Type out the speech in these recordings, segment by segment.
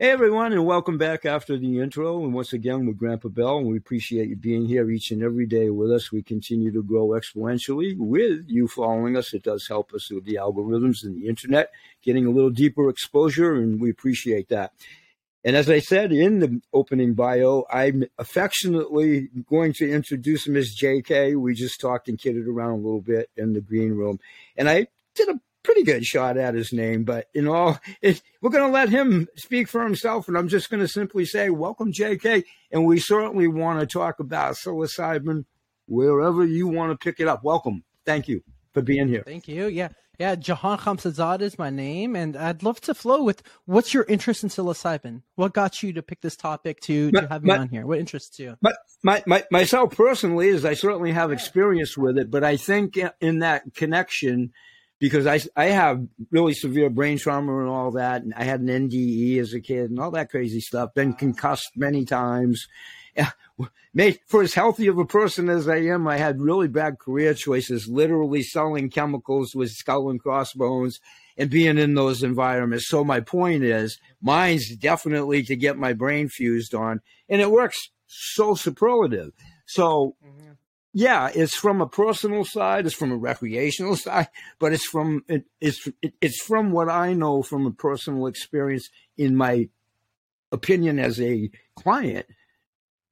Hey everyone, and welcome back after the intro. And once again, with Grandpa Bell, and we appreciate you being here each and every day with us. We continue to grow exponentially with you following us. It does help us with the algorithms and the internet, getting a little deeper exposure, and we appreciate that. And as I said in the opening bio, I'm affectionately going to introduce Miss JK. We just talked and kidded around a little bit in the green room, and I did a pretty good shot at his name, but you know, it, we're going to let him speak for himself. And I'm just going to simply say, welcome, JK. And we certainly want to talk about psilocybin wherever you want to pick it up. Welcome. Thank you for being here. Thank you. Yeah. Yeah. Jahan Khamsehzadeh is my name. And I'd love to flow with what's your interest in psilocybin? What got you to pick this topic to, my, to have me my, on here? What interests you? My, my, myself personally is I certainly have experience with it, but I think in that connection, because I, I have really severe brain trauma and all that. And I had an NDE as a kid and all that crazy stuff. Been concussed many times. For as healthy of a person as I am, I had really bad career choices, literally selling chemicals with skull and crossbones and being in those environments. So my point is, mine's definitely to get my brain fused on, and it works so superlative. So mm-hmm yeah, it's from a personal side, it's from a recreational side, but it's from it, it's it, it's from what I know from a personal experience. In my opinion, as a client,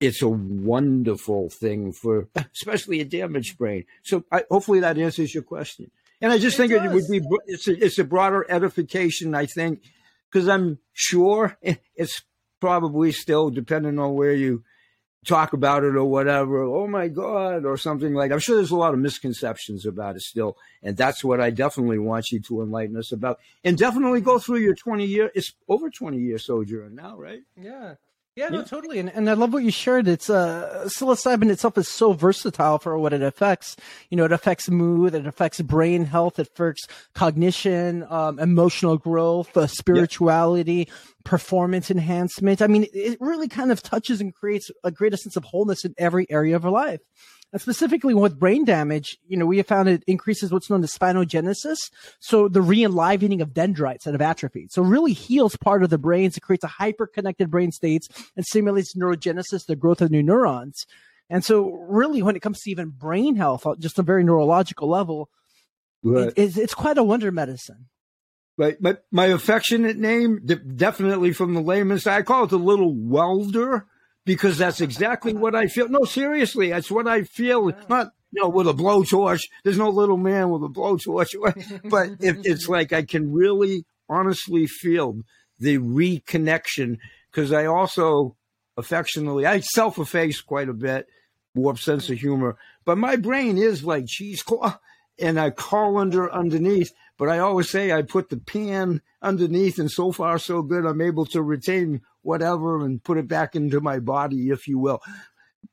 it's a wonderful thing for especially a damaged brain. So I, hopefully that answers your question. And I just it think does. it would be it's a, it's a broader edification. I think because I'm sure it's probably still depending on where you talk about it or whatever. Oh my God, or something like. I'm sure there's a lot of misconceptions about it still, and that's what I definitely want you to enlighten us about, and definitely go through your 20 year. It's over 20 year sojourn now, right? Yeah. Yeah, no, totally, and and I love what you shared. It's uh, psilocybin itself is so versatile for what it affects. You know, it affects mood, it affects brain health, it affects cognition, um, emotional growth, uh, spirituality, performance enhancement. I mean, it really kind of touches and creates a greater sense of wholeness in every area of our life. And specifically with brain damage, you know, we have found it increases what's known as spinogenesis. So the re-enlivening of dendrites that have atrophied. So really heals part of the brains. It creates a hyper-connected brain states and stimulates neurogenesis, the growth of new neurons. And so really when it comes to even brain health, uh, just a very neurological level, right. it, it's, it's quite a wonder medicine. Right. My, my affectionate name, definitely from the layman's side, I call it the little welder because that's exactly what I feel. No, seriously, that's what I feel. Not you know with a blowtorch. There's no little man with a blowtorch, but it, it's like I can really honestly feel the reconnection because I also affectionately I self efface quite a bit, warped sense of humor, but my brain is like cheesecloth and a colander underneath. But I always say I put the pan underneath, and so far so good. I'm able to retain whatever and put it back into my body, if you will.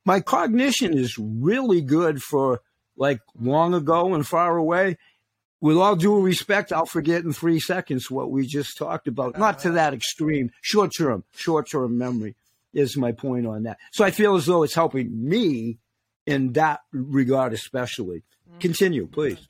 My cognition is really good for like long ago and far away. With all due respect, I'll forget in three seconds what we just talked about. Not to that extreme. Short term, short term memory is my point on that. So I feel as though it's helping me in that regard, especially. Mm-hmm. Continue, please.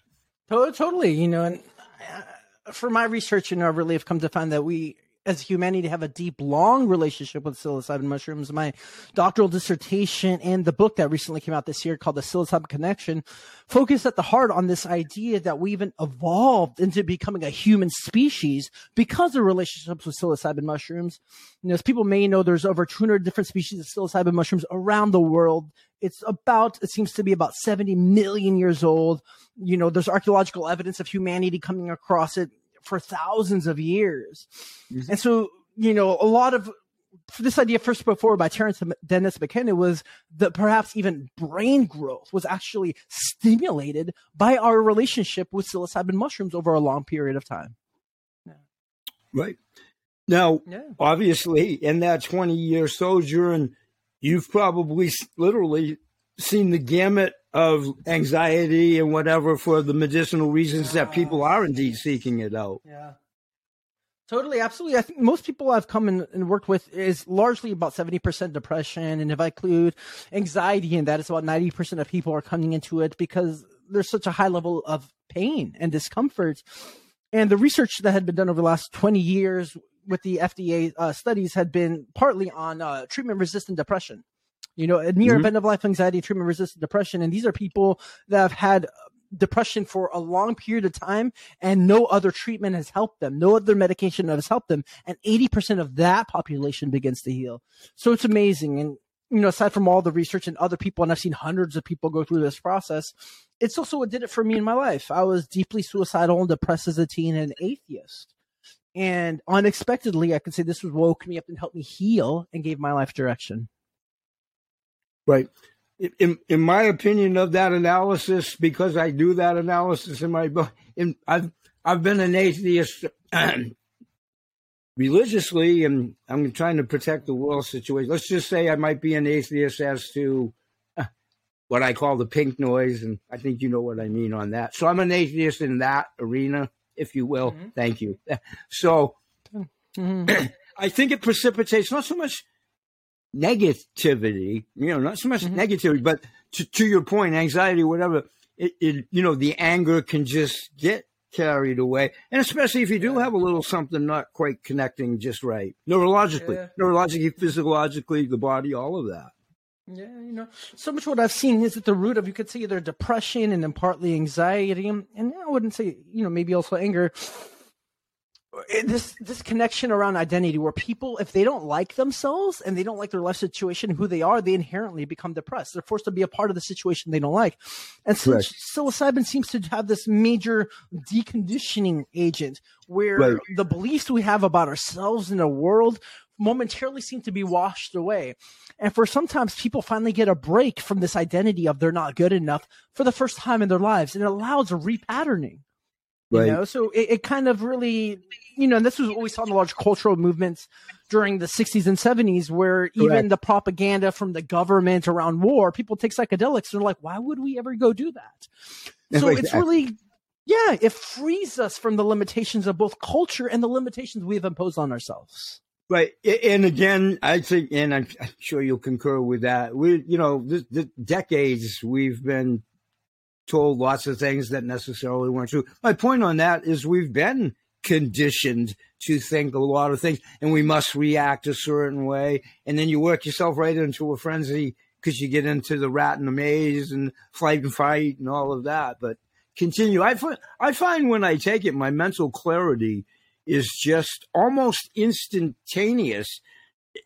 Totally. You know, and Uh, for my research, you know, I really have come to find that we as humanity have a deep, long relationship with psilocybin mushrooms. My doctoral dissertation and the book that recently came out this year called The Psilocybin Connection focus at the heart on this idea that we even evolved into becoming a human species because of relationships with psilocybin mushrooms. As people may know, there's over 200 different species of psilocybin mushrooms around the world. It's about, it seems to be about 70 million years old. You know, there's archaeological evidence of humanity coming across it for thousands of years. Mm-hmm. And so, you know, a lot of this idea first put forward by Terence Dennis McKenna was that perhaps even brain growth was actually stimulated by our relationship with psilocybin mushrooms over a long period of time. Yeah. Right. Now, yeah. obviously, in that 20 year sojourn, you've probably literally seen the gamut of anxiety and whatever for the medicinal reasons that people are indeed seeking it out. Yeah. Totally, absolutely. I think most people I've come in and worked with is largely about 70% depression. And if I include anxiety in that, it's about 90% of people are coming into it because there's such a high level of pain and discomfort. And the research that had been done over the last 20 years with the FDA uh, studies had been partly on uh, treatment resistant depression. You know, near mm-hmm. end of life anxiety, treatment resistant depression. And these are people that have had depression for a long period of time and no other treatment has helped them. No other medication has helped them. And 80% of that population begins to heal. So it's amazing. And, you know, aside from all the research and other people, and I've seen hundreds of people go through this process, it's also what did it for me in my life. I was deeply suicidal and depressed as a teen and an atheist. And unexpectedly, I could say this was woke me up and helped me heal and gave my life direction. Right in in my opinion of that analysis, because I do that analysis in my book, in, I've I've been an atheist religiously, and I'm trying to protect the world situation. Let's just say I might be an atheist as to uh, what I call the pink noise, and I think you know what I mean on that. So I'm an atheist in that arena, if you will. Mm-hmm. Thank you. So mm-hmm. I think it precipitates not so much negativity, you know, not so much mm-hmm. negativity, but to, to your point, anxiety, whatever, it, it, you know, the anger can just get carried away. And especially if you do have a little something not quite connecting just right, neurologically, yeah. neurologically, physiologically, the body, all of that. Yeah, you know, so much what I've seen is at the root of you could say either depression and then partly anxiety, and I wouldn't say you know maybe also anger Eh, this this connection around identity where people if they don't like themselves and they don't like their life situation who they are they inherently become depressed they're forced to be a part of the situation they don't like and psilocybin seems to have this major deconditioning agent where right. the beliefs we have about ourselves and the world momentarily seem to be washed away. And for sometimes people finally get a break from this identity of they're not good enough for the first time in their lives. And it allows a repatterning. Right. You know, so it, it, kind of really, you know, and this was what we saw in the large cultural movements during the 60s and 70s, where even the propaganda from the government around war, people take psychedelics. They're like, why would we ever go do that? So it's really, yeah, it frees us from the limitations of both culture and the limitations we've imposed on ourselves. Right, and again, I think, and I'm sure you'll concur with that. We, you know, this, this decades we've been told lots of things that necessarily weren't true. My point on that is we've been conditioned to think a lot of things and we must react a certain way. And then you work yourself right into a frenzy because you get into the rat and the maze and flight and fight and all of that. But continue. I I find when I take it, my mental clarity is just almost instantaneous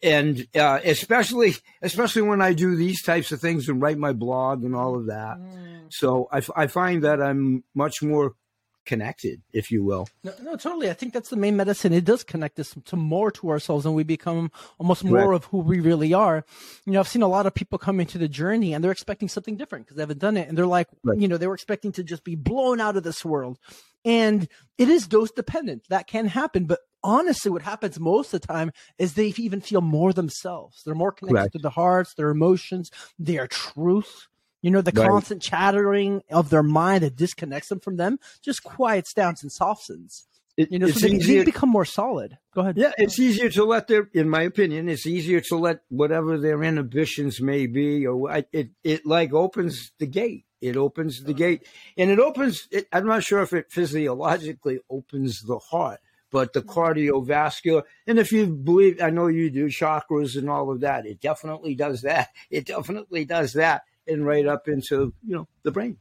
and uh, especially especially when I do these types of things and write my blog and all of that. Mm. So I, I find that I'm much more connected, if you will. No, no, totally. I think that's the main medicine. It does connect us to more to ourselves, and we become almost more of who we really are. You know, I've seen a lot of people come into the journey, and they're expecting something different because they haven't done it, and they're like, right. you know, they were expecting to just be blown out of this world. And it is dose dependent. That can happen, but honestly, what happens most of the time is they even feel more themselves. They're more connected to the hearts, their emotions, their truth. You know, the right. constant chattering of their mind that disconnects them from them just quiets down and softens. It, you know, so they, easier, they, become more solid. Go ahead. Yeah, it's easier to let their, in my opinion, it's easier to let whatever their inhibitions may be, or it, it like opens the gate. It opens the gate, and it opens. It, I'm not sure if it physiologically opens the heart, but the mm-hmm. cardiovascular. And if you believe, I know you do chakras and all of that, it definitely does that. It definitely does that, and right up into you know the brain.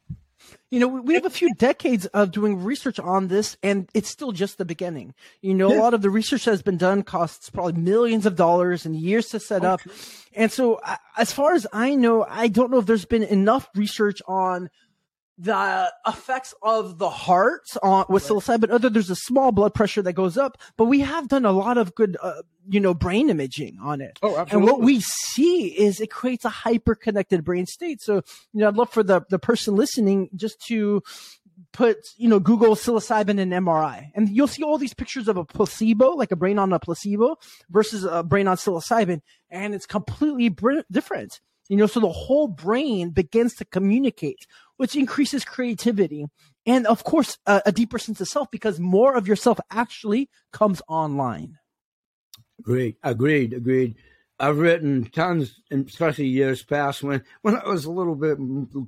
You know, we have a few decades of doing research on this, and it's still just the beginning. You know, yeah. a lot of the research that has been done costs probably millions of dollars and years to set okay. up. And so, as far as I know, I don't know if there's been enough research on the effects of the heart on with right. psilocybin. Other there's a small blood pressure that goes up, but we have done a lot of good, uh, you know, brain imaging on it. Oh, absolutely. And what we see is it creates a hyper connected brain state. So, you know, I'd love for the the person listening just to put, you know, Google psilocybin and MRI, and you'll see all these pictures of a placebo, like a brain on a placebo, versus a brain on psilocybin, and it's completely br- different. You know, so the whole brain begins to communicate, which increases creativity and, of course, a, deeper sense of self because more of yourself actually comes online. Great, agreed, agreed. I've written tons, especially years past when when I was a little bit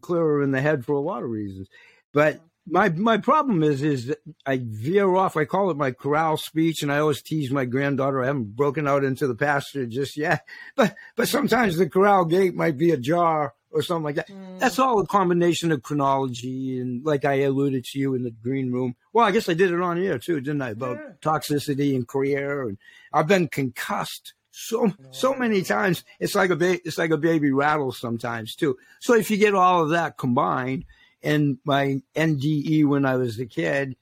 clearer in the head for a lot of reasons. But my my problem is is that I veer off. I call it my corral speech, and I always tease my granddaughter. I haven't broken out into the pasture just yet, but but sometimes the corral gate might be ajar or something like that. Mm. That's all a combination of chronology and, like I alluded to you in the green room. Well, I guess I did it on air too, didn't I? About yeah. toxicity and career, and I've been concussed so so many times. It's like a ba- it's like a baby rattle sometimes too. So if you get all of that combined, and my NDE when I was a kid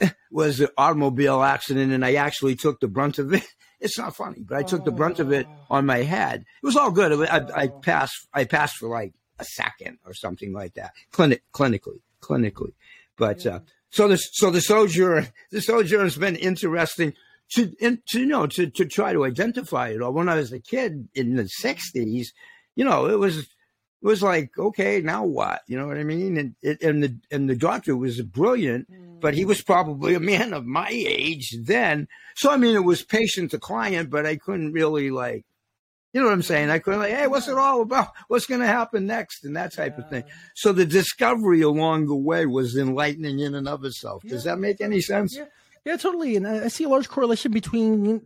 was an automobile accident, and I actually took the brunt of it. It's not funny, but I took the brunt of it oh. on my head. It was all good. I, I oh. passed. I passed for like a second or something like that. Clinic, clinically, clinically. But uh, so the so the sojourn, the sojourn has been interesting to, in, to you know to to try to identify it. Or when I was a kid in the '60s, you know, it was it was like, okay, now what? You know what I mean? And it, and the and the doctor was brilliant, mm. but he was probably a man of my age then. So I mean, it was patient to client, but I couldn't really like, you know what I'm saying? I couldn't like, hey, what's it all about? What's going to happen next? And that type yeah. of thing. So the discovery along the way was enlightening in and of itself. Does yeah. that make any sense? Yeah. Yeah, totally. And I see a large correlation between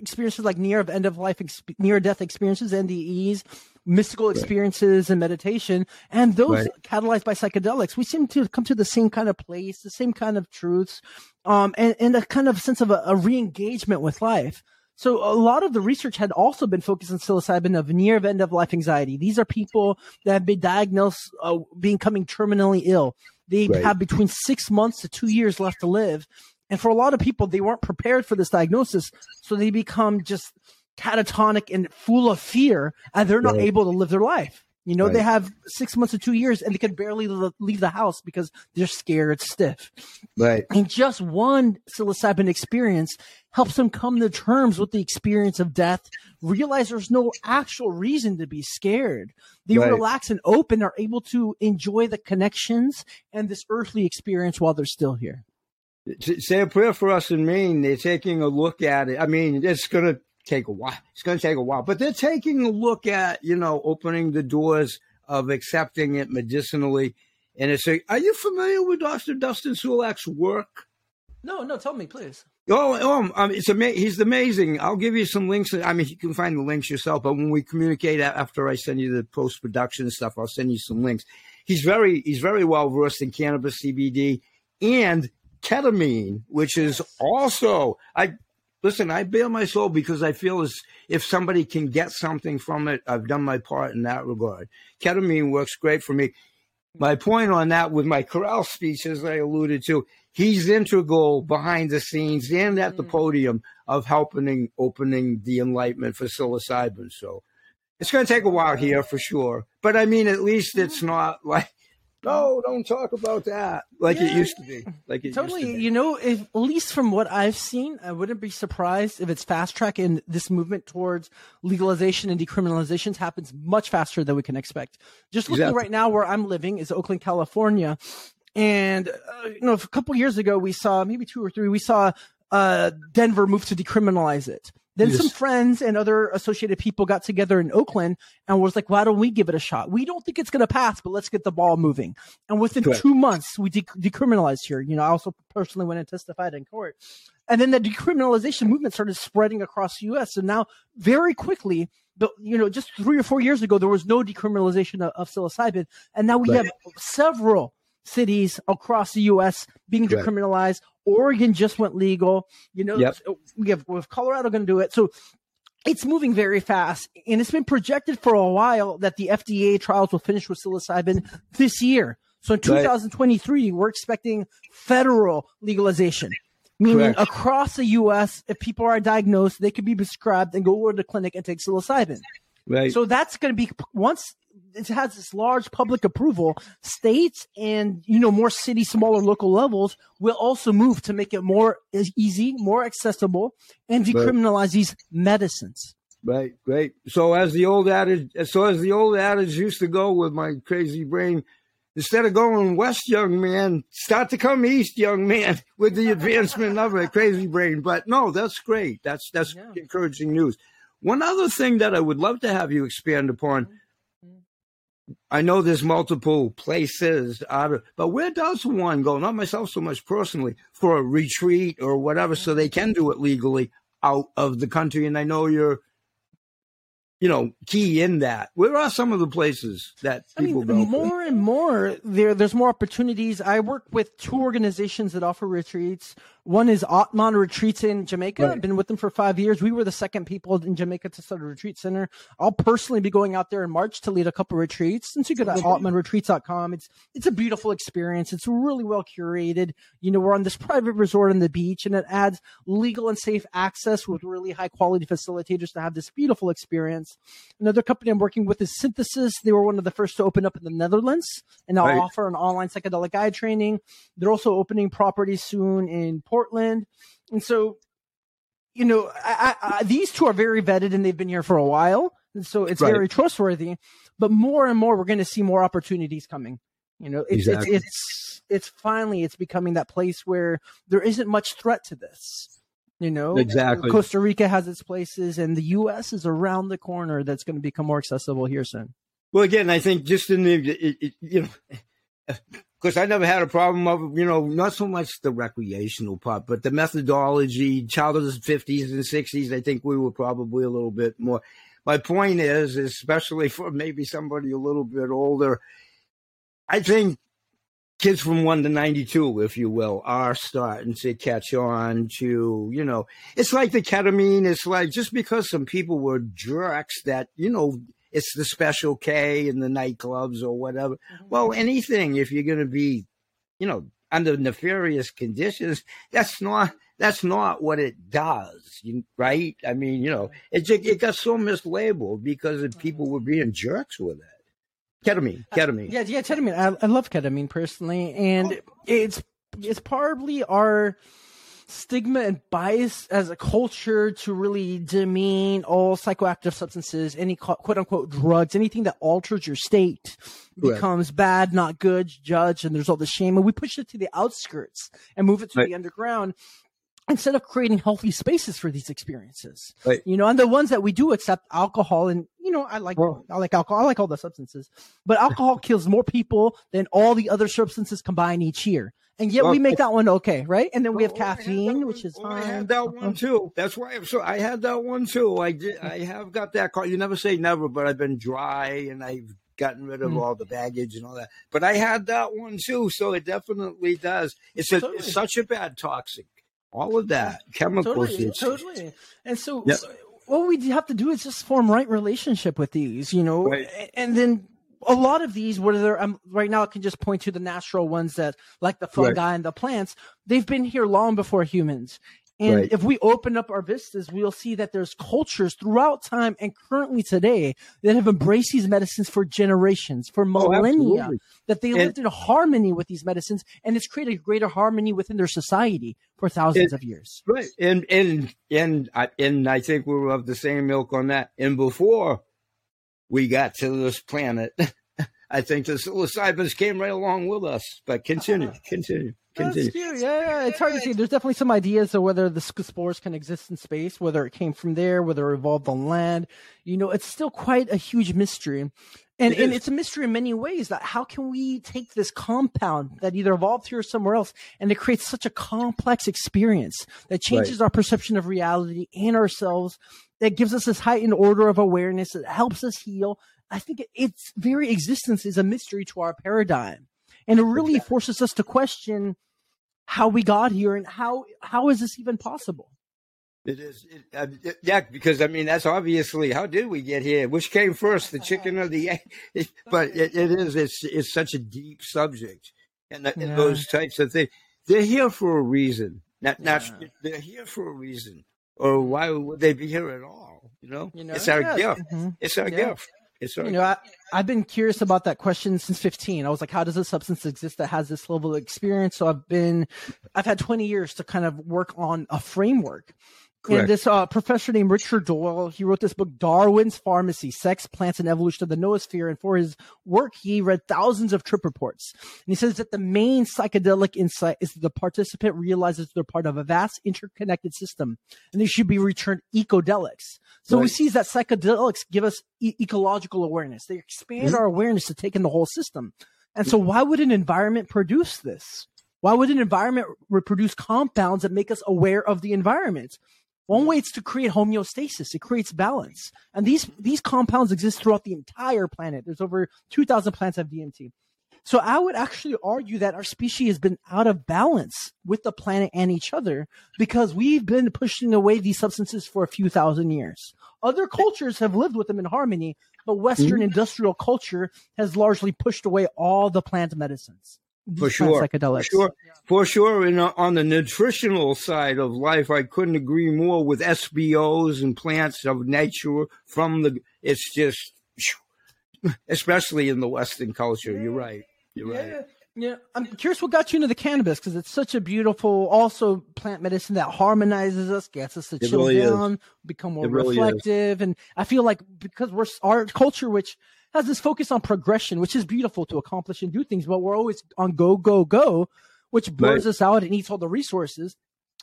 experiences like near of end of life, near death experiences, NDEs, mystical experiences right. and meditation, and those right. catalyzed by psychedelics, we seem to come to the same kind of place, the same kind of truths, um, and, and a kind of sense of a, a re-engagement with life. So a lot of the research had also been focused on psilocybin of near end of life anxiety. These are people that have been diagnosed uh, being coming terminally ill. They right. have between six months to two years left to live. And for a lot of people, they weren't prepared for this diagnosis. So they become just catatonic and full of fear and they're not right. able to live their life. You know, right. they have six months to two years and they can barely leave the house because they're scared stiff. Right. And just one psilocybin experience helps them come to terms with the experience of death, realize there's no actual reason to be scared. They right. relax and open, are able to enjoy the connections and this earthly experience while they're still here. Say a prayer for us in Maine. They're taking a look at it. I mean, it's going to take a while. It's going to take a while, but they're taking a look at, you know, opening the doors of accepting it medicinally. And it's a, are you familiar with Dr. Dustin Sulak's work? No, no, tell me, please. Oh, oh um, it's ama- he's amazing. I'll give you some links. I mean, you can find the links yourself, but when we communicate after I send you the post production stuff, I'll send you some links. He's very, he's very well versed in cannabis CBD and ketamine, which is also, I, listen, I bear my soul because I feel as if somebody can get something from it, I've done my part in that regard. Ketamine works great for me. My point on that with my corral speech, as I alluded to, he's integral behind the scenes and at the mm. podium of helping opening the enlightenment for psilocybin. So it's going to take a while here for sure. But I mean, at least it's not like no, don't talk about that like yeah. it used to be. Like it totally. You know, if, at least from what I've seen, I wouldn't be surprised if it's fast track and this movement towards legalization and decriminalizations happens much faster than we can expect. Just looking exactly. right now where I'm living is Oakland, California, and uh, you know, a couple years ago we saw maybe two or three we saw uh, Denver move to decriminalize it. Then yes. some friends and other associated people got together in Oakland and was like, why don't we give it a shot? We don't think it's going to pass, but let's get the ball moving. And within Correct. two months, we de- decriminalized here. You know, I also personally went and testified in court. And then the decriminalization movement started spreading across the U.S. And now, very quickly, but you know, just three or four years ago, there was no decriminalization of, of psilocybin, and now we right. have several cities across the U.S. being decriminalized. Oregon just went legal. You know, yep. we have with Colorado going to do it. So it's moving very fast, and it's been projected for a while that the FDA trials will finish with psilocybin this year. So in 2023, right. we're expecting federal legalization, meaning Correct. across the U.S., if people are diagnosed, they could be prescribed and go over to the clinic and take psilocybin. Right. So that's going to be once it has this large public approval, states and you know more city, smaller local levels will also move to make it more easy, more accessible, and decriminalize right. these medicines. Right, great. So as the old adage, so as the old adage used to go with my crazy brain, instead of going west, young man, start to come east, young man, with the advancement of a crazy brain. But no, that's great. That's that's yeah. encouraging news. One other thing that I would love to have you expand upon I know there's multiple places out of, but where does one go? Not myself so much personally for a retreat or whatever, so they can do it legally out of the country. And I know you're you know, key in that. Where are some of the places that people I mean, go? More and more, there there's more opportunities. I work with two organizations that offer retreats. One is Atman Retreats in Jamaica. Right. I've been with them for five years. We were the second people in Jamaica to start a retreat center. I'll personally be going out there in March to lead a couple retreats. Since you go to okay. atmanretreats.com, it's it's a beautiful experience. It's really well curated. You know, we're on this private resort on the beach, and it adds legal and safe access with really high quality facilitators to have this beautiful experience. Another company I'm working with is Synthesis. They were one of the first to open up in the Netherlands, and now right. offer an online psychedelic guide training. They're also opening properties soon in Portland. And so, you know, I, I, these two are very vetted and they've been here for a while. And so it's right. very trustworthy. But more and more, we're going to see more opportunities coming. You know, it's, exactly. it's, it's, it's finally, it's becoming that place where there isn't much threat to this. You know, exactly. Costa Rica has its places, and the U.S. is around the corner. That's going to become more accessible here soon. Well, again, I think just in the, it, it, you know, because I never had a problem of, you know, not so much the recreational part, but the methodology, child of the 50s and 60s, I think we were probably a little bit more. My point is, especially for maybe somebody a little bit older, I think kids from 1 to 92, if you will, are starting to catch on to, you know, it's like the ketamine. It's like just because some people were jerks that, you know, it's the special K in the nightclubs or whatever. Mm-hmm. Well, anything if you're going to be, you know, under nefarious conditions, that's not that's not what it does, right? I mean, you know, it just, it got so mislabeled because people were being jerks with it. Ketamine, uh, ketamine. Uh, yeah, yeah, ketamine. I, I love ketamine personally, and oh. it's it's probably our stigma and bias as a culture to really demean all psychoactive substances, any quote unquote drugs, anything that alters your state becomes bad, not good, judged, and there's all the shame. And we push it to the outskirts and move it to right. the underground instead of creating healthy spaces for these experiences. Right. You know, and the ones that we do accept alcohol and you know, I like well, I like alcohol, I like all the substances. But alcohol kills more people than all the other substances combined each year and yet well, we make that one okay, right? And then we have caffeine, which is fine. I had that one too. That's why I'm so. I had that one too. I did. I have got that car. You never say never, but I've been dry and I've gotten rid of mm. all the baggage and all that. But I had that one too, so it definitely does. It's, a, totally. it's such a bad toxic. All of that chemicals. Totally, totally. And so. Yep. What we have to do is just form right relationship with these, you know, right. and then a lot of these, whether I'm um, right now, I can just point to the natural ones that, like the fungi right. and the plants, they've been here long before humans. And right. if we open up our vistas, we'll see that there's cultures throughout time and currently today that have embraced these medicines for generations, for oh, millennia, oh, that they and, lived in harmony with these medicines, and it's created greater harmony within their society for thousands and, of years. Right, and and and I, and I think we're of the same milk on that. And before we got to this planet, I think the psilocybins came right along with us. But continue, continue. Continue. Yeah, yeah, it's hard to see. There's definitely some ideas of whether the spores can exist in space, whether it came from there, whether it evolved on land. You know, it's still quite a huge mystery. And, it and it's a mystery in many ways that how can we take this compound that either evolved here or somewhere else and it creates such a complex experience that changes right. our perception of reality and ourselves that gives us this heightened order of awareness that helps us heal. I think its very existence is a mystery to our paradigm. And it really exactly. forces us to question how we got here and how how is this even possible? It is, it, uh, it, yeah, because I mean that's obviously how did we get here? Which came first, the chicken or the egg? but it, it is, it's it's such a deep subject, and, the, yeah. and those types of things. They're here for a reason. Not, not yeah. they're here for a reason or why would they be here at all? You know, you know it's our yeah. gift. Mm-hmm. It's our gift. It's you know, I, I've been curious about that question since 15. I was like, how does a substance exist that has this level of experience? So I've been, I've had 20 years to kind of work on a framework. Correct. And this uh, professor named Richard Doyle, he wrote this book, Darwin's Pharmacy, Sex, Plants, and Evolution of the Noosphere. And for his work, he read thousands of trip reports. And he says that the main psychedelic insight is that the participant realizes they're part of a vast interconnected system and they should be returned ecodelics. So right. we see that psychedelics give us e- ecological awareness. They expand mm-hmm. our awareness to take in the whole system. And so why would an environment produce this? Why would an environment reproduce compounds that make us aware of the environment? One way it's to create homeostasis. It creates balance. And these, these compounds exist throughout the entire planet. There's over 2000 plants have DMT. So I would actually argue that our species has been out of balance with the planet and each other because we've been pushing away these substances for a few thousand years. Other cultures have lived with them in harmony, but Western mm-hmm. industrial culture has largely pushed away all the plant medicines for sure, psychedelics. For sure, for sure. And uh, on the nutritional side of life, I couldn't agree more with SBOs and plants of nature from the. It's just, especially in the Western culture. You're right. You're yeah. right. Yeah, I'm curious what got you into the cannabis because it's such a beautiful, also plant medicine that harmonizes us, gets us to it chill really down, is. become more really reflective, is. and I feel like because we're our culture, which has this focus on progression, which is beautiful to accomplish and do things, but we're always on go, go, go, which burns right. us out and eats all the resources.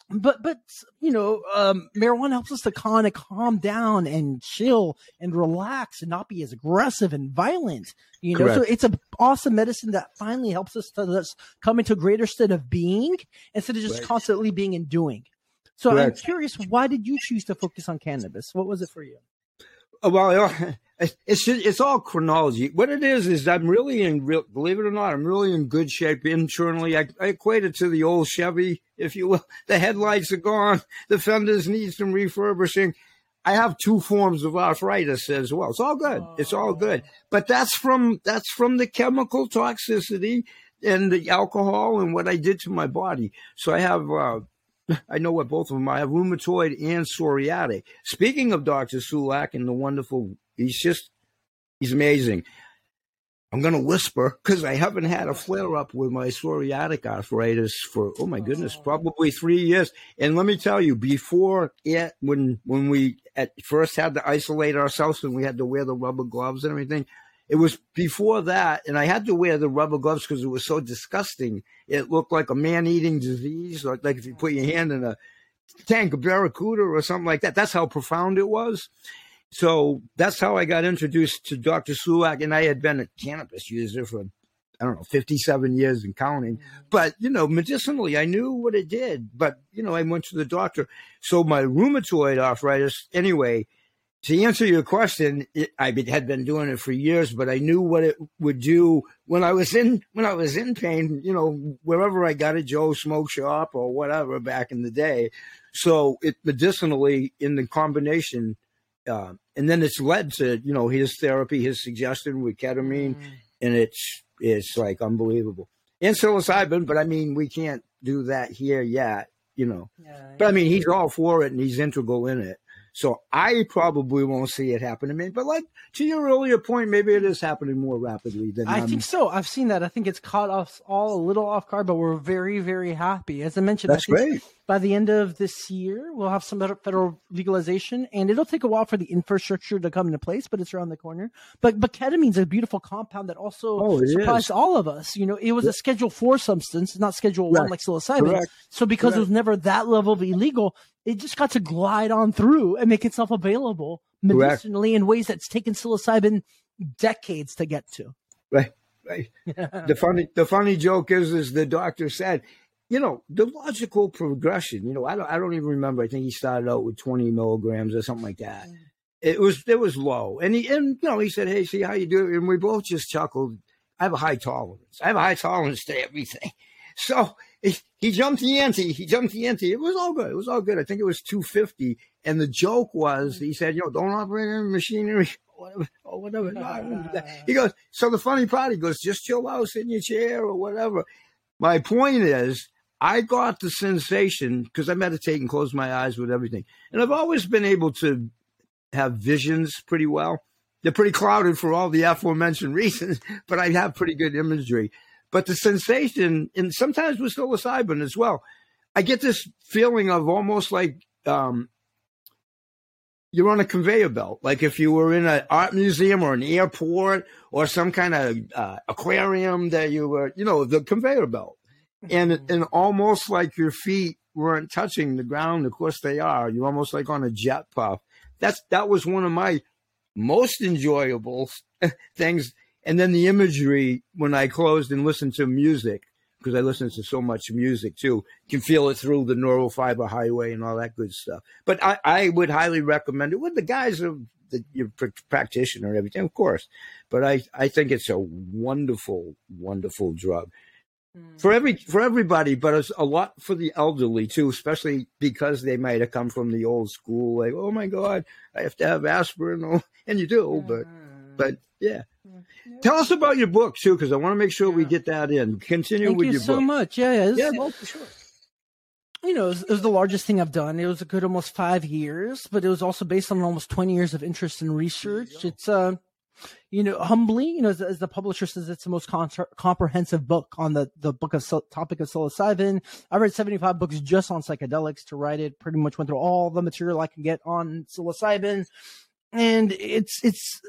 But, but, you know, um, marijuana helps us to kind of calm down and chill and relax and not be as aggressive and violent, you know? Correct. So it's an awesome medicine that finally helps us to just come into a greater state of being instead of just right. constantly being and doing. So Correct. I'm curious, why did you choose to focus on cannabis? What was it for you? Well, it's it's all chronology. What it is is I'm really in real, believe it or not, I'm really in good shape internally. I, I equate it to the old Chevy, if you will. The headlights are gone, the fenders need some refurbishing. I have two forms of arthritis as well. It's all good. It's all good. But that's from that's from the chemical toxicity and the alcohol and what I did to my body. So I have uh, I know what both of them. I have rheumatoid and psoriatic. Speaking of Dr. Sulak and the wonderful, he's just, he's amazing. I'm going to whisper because I haven't had a flare up with my psoriatic arthritis for, oh my goodness, oh. probably three years. And let me tell you, before it, when, when we at first had to isolate ourselves and we had to wear the rubber gloves and everything, it was before that, and I had to wear the rubber gloves because it was so disgusting. It looked like a man-eating disease, like, like if you put your hand in a tank of barracuda or something like that. That's how profound it was. So that's how I got introduced to Dr. Sulak, and I had been a cannabis user for I don't know, 57 years and counting. Mm-hmm. But, you know, medicinally, I knew what it did. But, you know, I went to the doctor. So my rheumatoid arthritis, anyway, to answer your question, it, I had been doing it for years, but I knew what it would do when I was in when I was in pain. You know, wherever I got a Joe Smoke Shop or whatever back in the day. So it medicinally in the combination, uh, and then it's led to you know his therapy, his suggestion with ketamine, mm. and it's it's like unbelievable. And psilocybin, but I mean we can't do that here yet. You know, yeah, but I mean he's all for it and he's integral in it. So I probably won't see it happen to me. But like to your earlier point, maybe it is happening more rapidly than I think so. I've seen that. I think it's caught us all a little off guard, but we're very, very happy. As I mentioned, that's great. By the end of this year, we'll have some federal legalization, and it'll take a while for the infrastructure to come into place, but it's around the corner. But but ketamine's a beautiful compound that also oh, surprised is. all of us. You know, it was a Schedule Four substance, not Schedule One like psilocybin. Correct. So because Correct. it was never that level of illegal, it just got to glide on through and make itself available medicinally Correct. in ways that's taken psilocybin decades to get to. Right, right. the funny, the funny joke is, is the doctor said, you know, the logical progression. You know, I don't, I don't even remember. I think he started out with twenty milligrams or something like that. It was, it was low, and he, and you know, he said, "Hey, see how you do," it? and we both just chuckled. I have a high tolerance. I have a high tolerance to everything. So he, jumped the ante. He jumped the ante. It was all good. It was all good. I think it was 250. And the joke was, he said, know, don't operate any machinery whatever, or whatever. Oh, he goes, so the funny part, he goes, just chill out, sit in your chair or whatever. My point is, I got the sensation because I meditate and close my eyes with everything. And I've always been able to have visions pretty well. They're pretty clouded for all the aforementioned reasons, but I have pretty good imagery. But the sensation, and sometimes with psilocybin as well, I get this feeling of almost like um, you're on a conveyor belt. Like if you were in an art museum or an airport or some kind of uh, aquarium that you were, you know, the conveyor belt. And, Mm-hmm. and almost like your feet weren't touching the ground. Of course they are. You're almost like on a jet puff. That's, that was one of my most enjoyable things. And then the imagery when I closed and listened to music, because I listen to so much music too, you can feel it through the neural fiber highway and all that good stuff. But I, I would highly recommend it with the guys of the your pr- practitioner and everything, of course. But I, I think it's a wonderful, wonderful drug mm. for every for everybody, but it's a lot for the elderly too, especially because they might have come from the old school. Like, oh my god, I have to have aspirin, and you do, but mm. but yeah. Tell us about your book too, because I want to make sure we get that in. Continue Thank with you your so book. much. Yeah, yeah. Yeah, well, for sure. you know, it was, it was the largest thing I've done. It was a good almost five years, but it was also based on almost 20 years of interest and research. It's, uh, you know, humbly, you know, as, as the publisher says, it's the most con- comprehensive book on the, the book of topic of psilocybin. I read 75 books just on psychedelics to write it. Pretty much went through all the material I can get on psilocybin. And it's, it's,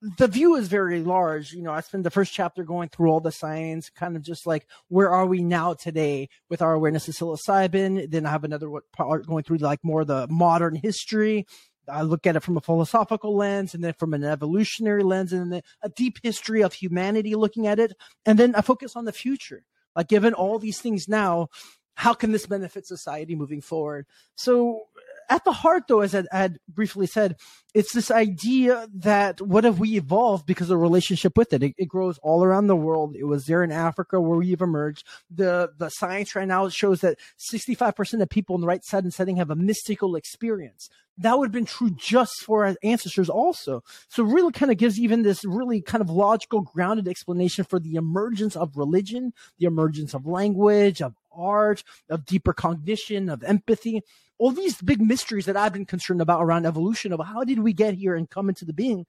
the view is very large. You know, I spend the first chapter going through all the science, kind of just like where are we now today with our awareness of psilocybin. Then I have another part going through like more the modern history. I look at it from a philosophical lens and then from an evolutionary lens and then a deep history of humanity looking at it. And then I focus on the future. Like given all these things now, how can this benefit society moving forward? So at the heart though, as I had briefly said, it's this idea that what have we evolved because of relationship with it? it? It grows all around the world. It was there in Africa where we've emerged. The the science right now shows that 65% of people in the right side and setting have a mystical experience. That would have been true just for our ancestors also. So really kind of gives even this really kind of logical grounded explanation for the emergence of religion, the emergence of language, of art, of deeper cognition, of empathy all these big mysteries that I've been concerned about around evolution of how did we get here and come into the being.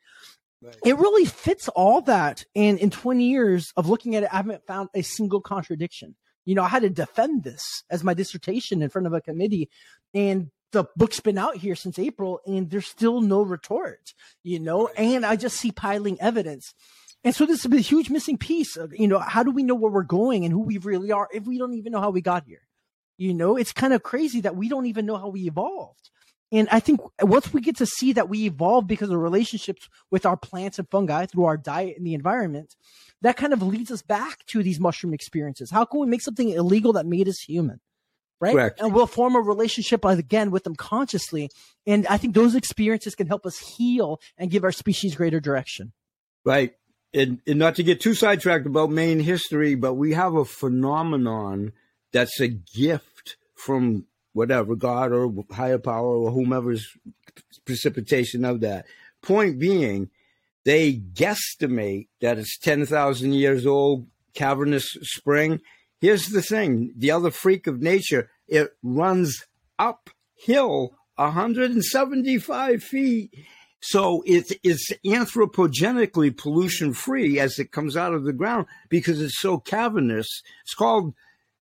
Right. It really fits all that. And in 20 years of looking at it, I haven't found a single contradiction. You know, I had to defend this as my dissertation in front of a committee and the book's been out here since April and there's still no retort, you know, and I just see piling evidence. And so this is a huge missing piece of, you know, how do we know where we're going and who we really are if we don't even know how we got here? You know, it's kind of crazy that we don't even know how we evolved. And I think once we get to see that we evolved because of relationships with our plants and fungi through our diet and the environment, that kind of leads us back to these mushroom experiences. How can we make something illegal that made us human? Right. Correct. And we'll form a relationship again with them consciously. And I think those experiences can help us heal and give our species greater direction. Right. And, and not to get too sidetracked about main history, but we have a phenomenon that's a gift from whatever God or higher power or whomever's precipitation of that. Point being, they guesstimate that it's 10,000 years old, cavernous spring. Here's the thing the other freak of nature, it runs uphill 175 feet. So it, it's anthropogenically pollution free as it comes out of the ground because it's so cavernous. It's called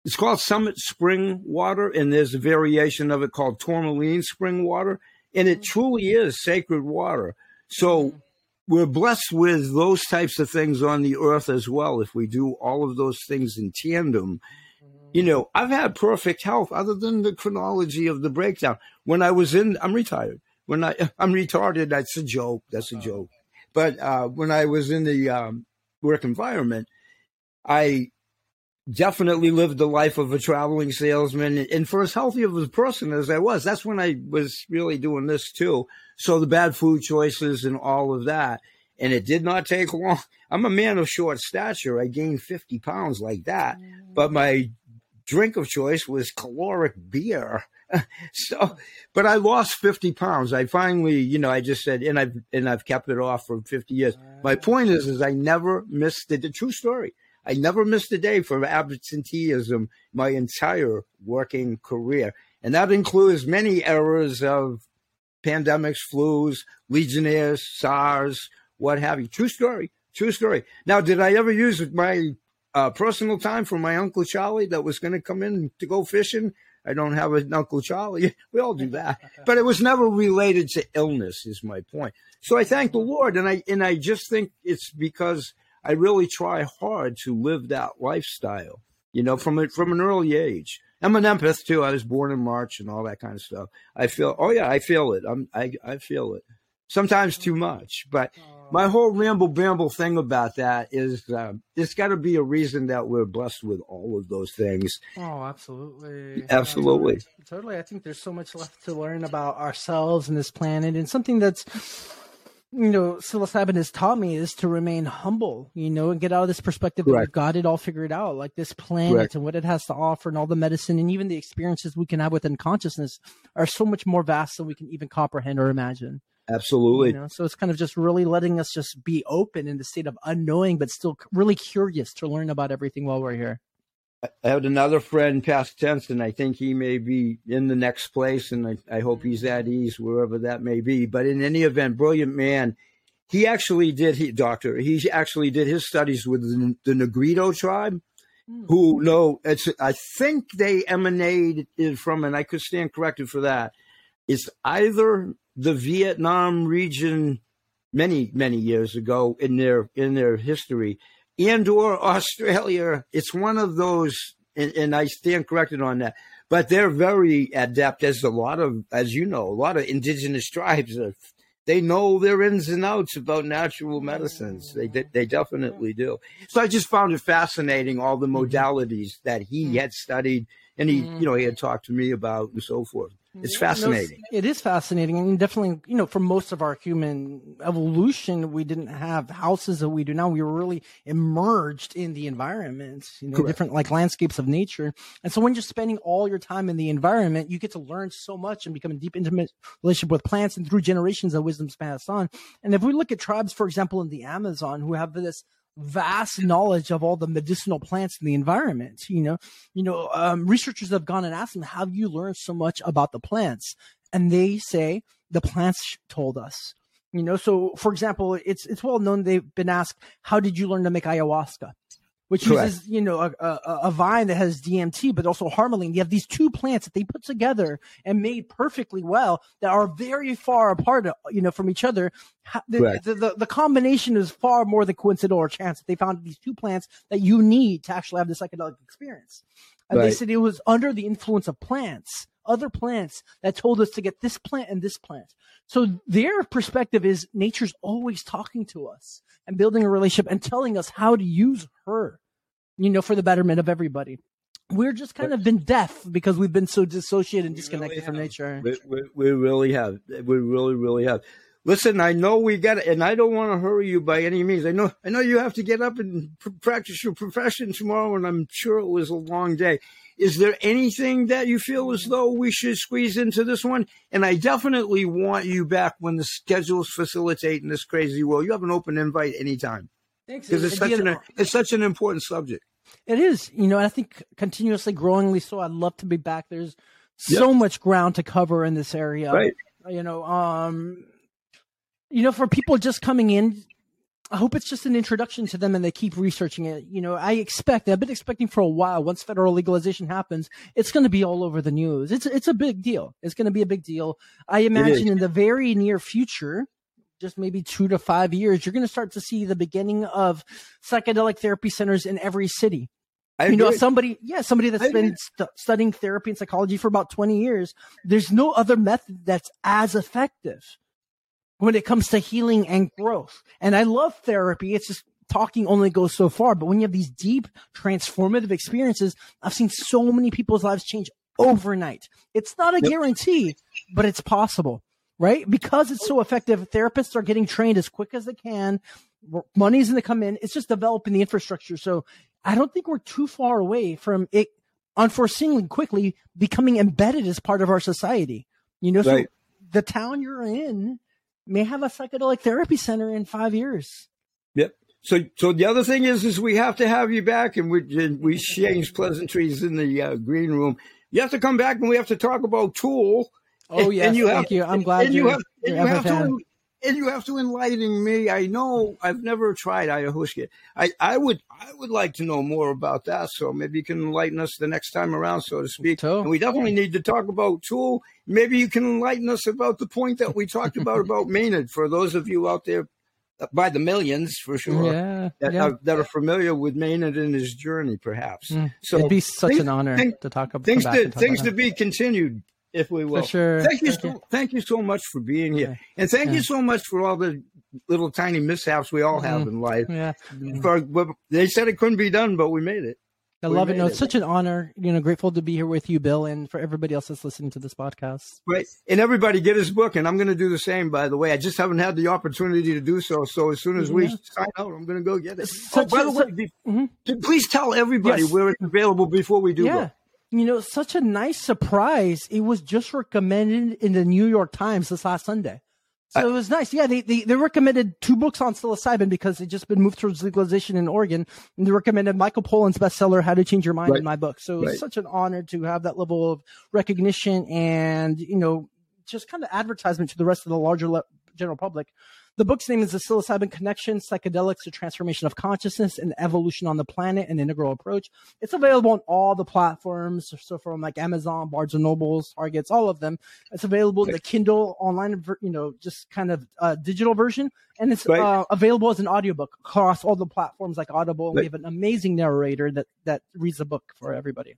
it's called Summit Spring Water, and there's a variation of it called Tourmaline Spring Water, and it truly is sacred water. So we're blessed with those types of things on the earth as well. If we do all of those things in tandem, you know, I've had perfect health other than the chronology of the breakdown. When I was in, I'm retired. When I, I'm retarded, that's a joke. That's a joke. But uh, when I was in the um, work environment, I definitely lived the life of a traveling salesman. And for as healthy of a person as I was, that's when I was really doing this too. So the bad food choices and all of that. And it did not take long. I'm a man of short stature. I gained 50 pounds like that. Mm. But my drink of choice was caloric beer. so, but I lost 50 pounds. I finally, you know, I just said, and I've, and I've kept it off for 50 years. My point is, is I never missed it. The true story. I never missed a day for absenteeism my entire working career. And that includes many eras of pandemics, flus, legionnaires, SARS, what have you. True story. True story. Now, did I ever use my uh, personal time for my Uncle Charlie that was going to come in to go fishing? I don't have an Uncle Charlie. We all do that. But it was never related to illness, is my point. So I thank the Lord. And I, and I just think it's because I really try hard to live that lifestyle, you know, from, a, from an early age. I'm an empath too. I was born in March and all that kind of stuff. I feel, oh yeah, I feel it. I'm, I, I feel it. Sometimes too much, but my whole ramble bramble thing about that is uh, there's got to be a reason that we're blessed with all of those things. Oh, absolutely. Absolutely. Totally. I think there's so much left to learn about ourselves and this planet, and something that's you know, psilocybin has taught me is to remain humble, you know, and get out of this perspective that we've got it all figured out, like this planet Correct. and what it has to offer and all the medicine and even the experiences we can have within consciousness are so much more vast than we can even comprehend or imagine. Absolutely. You know? So it's kind of just really letting us just be open in the state of unknowing, but still really curious to learn about everything while we're here. I had another friend, past tense, and I think he may be in the next place, and I, I hope he's at ease wherever that may be. But in any event, brilliant man. He actually did, he, doctor, he actually did his studies with the, the Negrito tribe, mm. who know, it's, I think they emanated from, and I could stand corrected for that. It's either the Vietnam region many, many years ago in their, in their history and or Australia. It's one of those, and, and, I stand corrected on that. But they're very adept, as a lot of, as you know, a lot of indigenous tribes are. They know their ins and outs about natural medicines. They they definitely do. So I just found it fascinating all the mm-hmm. modalities that he mm-hmm. had studied and he you know he had talked to me about and so forth. It's fascinating. It is fascinating, and definitely, you know, for most of our human evolution, we didn't have houses that we do now. We were really immersed in the environment, you know, Correct. different like landscapes of nature. And so, when you're spending all your time in the environment, you get to learn so much and become a deep, intimate relationship with plants, and through generations, that wisdom's passed on. And if we look at tribes, for example, in the Amazon, who have this vast knowledge of all the medicinal plants in the environment. You know, you know, um, researchers have gone and asked them, "How you learned so much about the plants?" And they say the plants told us. You know, so for example, it's it's well known they've been asked, "How did you learn to make ayahuasca?" Which Correct. uses you know a, a, a, vine that has DMT, but also harmaline. You have these two plants that they put together and made perfectly well that are very far apart, uh, you know, from each other. The, the, the, the, combination is far more than coincidental or chance that they found these two plants that you need to actually have the psychedelic experience. And right. they said it was under the influence of plants, other plants that told us to get this plant and this plant. So their perspective is nature's always talking to us and building a relationship and telling us how to use her you know, for the betterment of everybody. We're just kind of been deaf because we've been so dissociated and disconnected really from nature. We, we, we, really have. We really, really have. Listen, I know we got it, and I don't want to hurry you by any means. I know, I know you have to get up and pr- practice your profession tomorrow, and I'm sure it was a long day. Is there anything that you feel as though we should squeeze into this one? And I definitely want you back when the schedules facilitate in this crazy world. You have an open invite anytime. Thanks. Because it's such an it's such an important subject. It is, you know, I think continuously growingly so. I'd love to be back. There's so yep. much ground to cover in this area. Right. You know, um, you know, for people just coming in, I hope it's just an introduction to them and they keep researching it. You know, I expect, I've been expecting for a while, once federal legalization happens, it's going to be all over the news. It's, it's a big deal. It's going to be a big deal. I imagine in the very near future, just maybe two to five years, you're going to start to see the beginning of psychedelic therapy centers in every city. I you know, somebody, yeah, somebody that's I been st- studying therapy and psychology for about 20 years. There's no other method that's as effective when it comes to healing and growth. And I love therapy. It's just talking only goes so far. But when you have these deep transformative experiences, I've seen so many people's lives change overnight. It's not a yep. guarantee, but it's possible right? Because it's so effective, therapists are getting trained as quick as they can. Money's going to come in. It's just developing the infrastructure. So I don't think we're too far away from it unforeseenly quickly becoming embedded as part of our society. You know, right. so the town you're in may have a psychedelic therapy center in five years. Yep. So, so the other thing is, is we have to have you back, and we we exchange pleasantries in the uh, green room. You have to come back, and we have to talk about Tool Oh yes, and you thank have, you. I'm glad and you have, and you have to and you have to enlighten me. I know I've never tried ayahuasca. I, I would I would like to know more about that. So maybe you can enlighten us the next time around, so to speak. And we definitely need to talk about Tool. Maybe you can enlighten us about the point that we talked about about Maynard. For those of you out there, uh, by the millions for sure, Yeah, that, yeah. Are, that are familiar with Maynard and his journey, perhaps. Mm. So It'd be such things- an honor things- to talk about things to things to be continued, if we will. For sure. Thank you, Thank so, you. thank you so much for being here, Yeah. and thank Yeah. you so much for all the little tiny mishaps we all have in life. Yeah, For, but they said it couldn't be done, but we made it. I We love it. made No, it. it's such an honor. You know, grateful to be here with you, Bill, and for everybody else that's listening to this podcast. Right, and everybody get his book, and I'm going to do the same. By the way, I just haven't had the opportunity to do so. So as soon as we sign out, I'm going to go get it. So- oh, by the so- way, be- Mhm. please tell everybody Yes. where it's available before we do yeah. go. You know, such a nice surprise. It was just recommended in the New York Times this last Sunday. So it was nice. Yeah, they, they, they recommended two books on psilocybin because it just been moved towards legalization in Oregon. And they recommended Michael Pollan's bestseller, How to Change Your Mind Right. in my book. So it was Right. such an honor to have that level of recognition and, you know, just kind of advertisement to the rest of the larger le- general public. The book's name is The Psilocybin Connection Psychedelics, the Transformation of Consciousness and Evolution on the Planet, an Integral Approach. It's available on all the platforms. So from like Amazon, Barnes and Nobles, Targets, all of them. It's available in the Kindle online, you know, just kind of uh, digital version. And it's uh, available as an audiobook across all the platforms like Audible. We Right. have an amazing narrator that, that reads the book for everybody.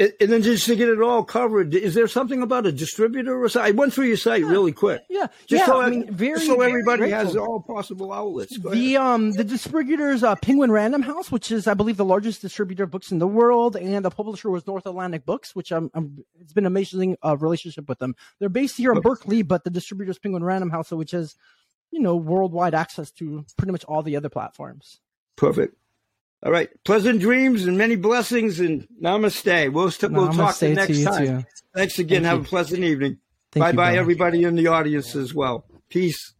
And then just to get it all covered, is there something about a distributor or something? I went through your site really quick. Yeah. Just yeah. so, I mean, very, so very everybody has all possible outlets. Go ahead. The um the distributors uh, Penguin Random House, which is I believe the largest distributor of books in the world, and the publisher was North Atlantic Books, which I'm, I'm it's been an amazing uh, relationship with them. They're based here in Berkeley, but the distributor is Penguin Random House, which has you know worldwide access to pretty much all the other platforms. Perfect. All right. Pleasant dreams and many blessings and namaste. We'll, st- we'll talk the next time. too. Thanks again. Thank Have you. a pleasant evening. Thank bye you, bye, everybody in the audience as well. Peace.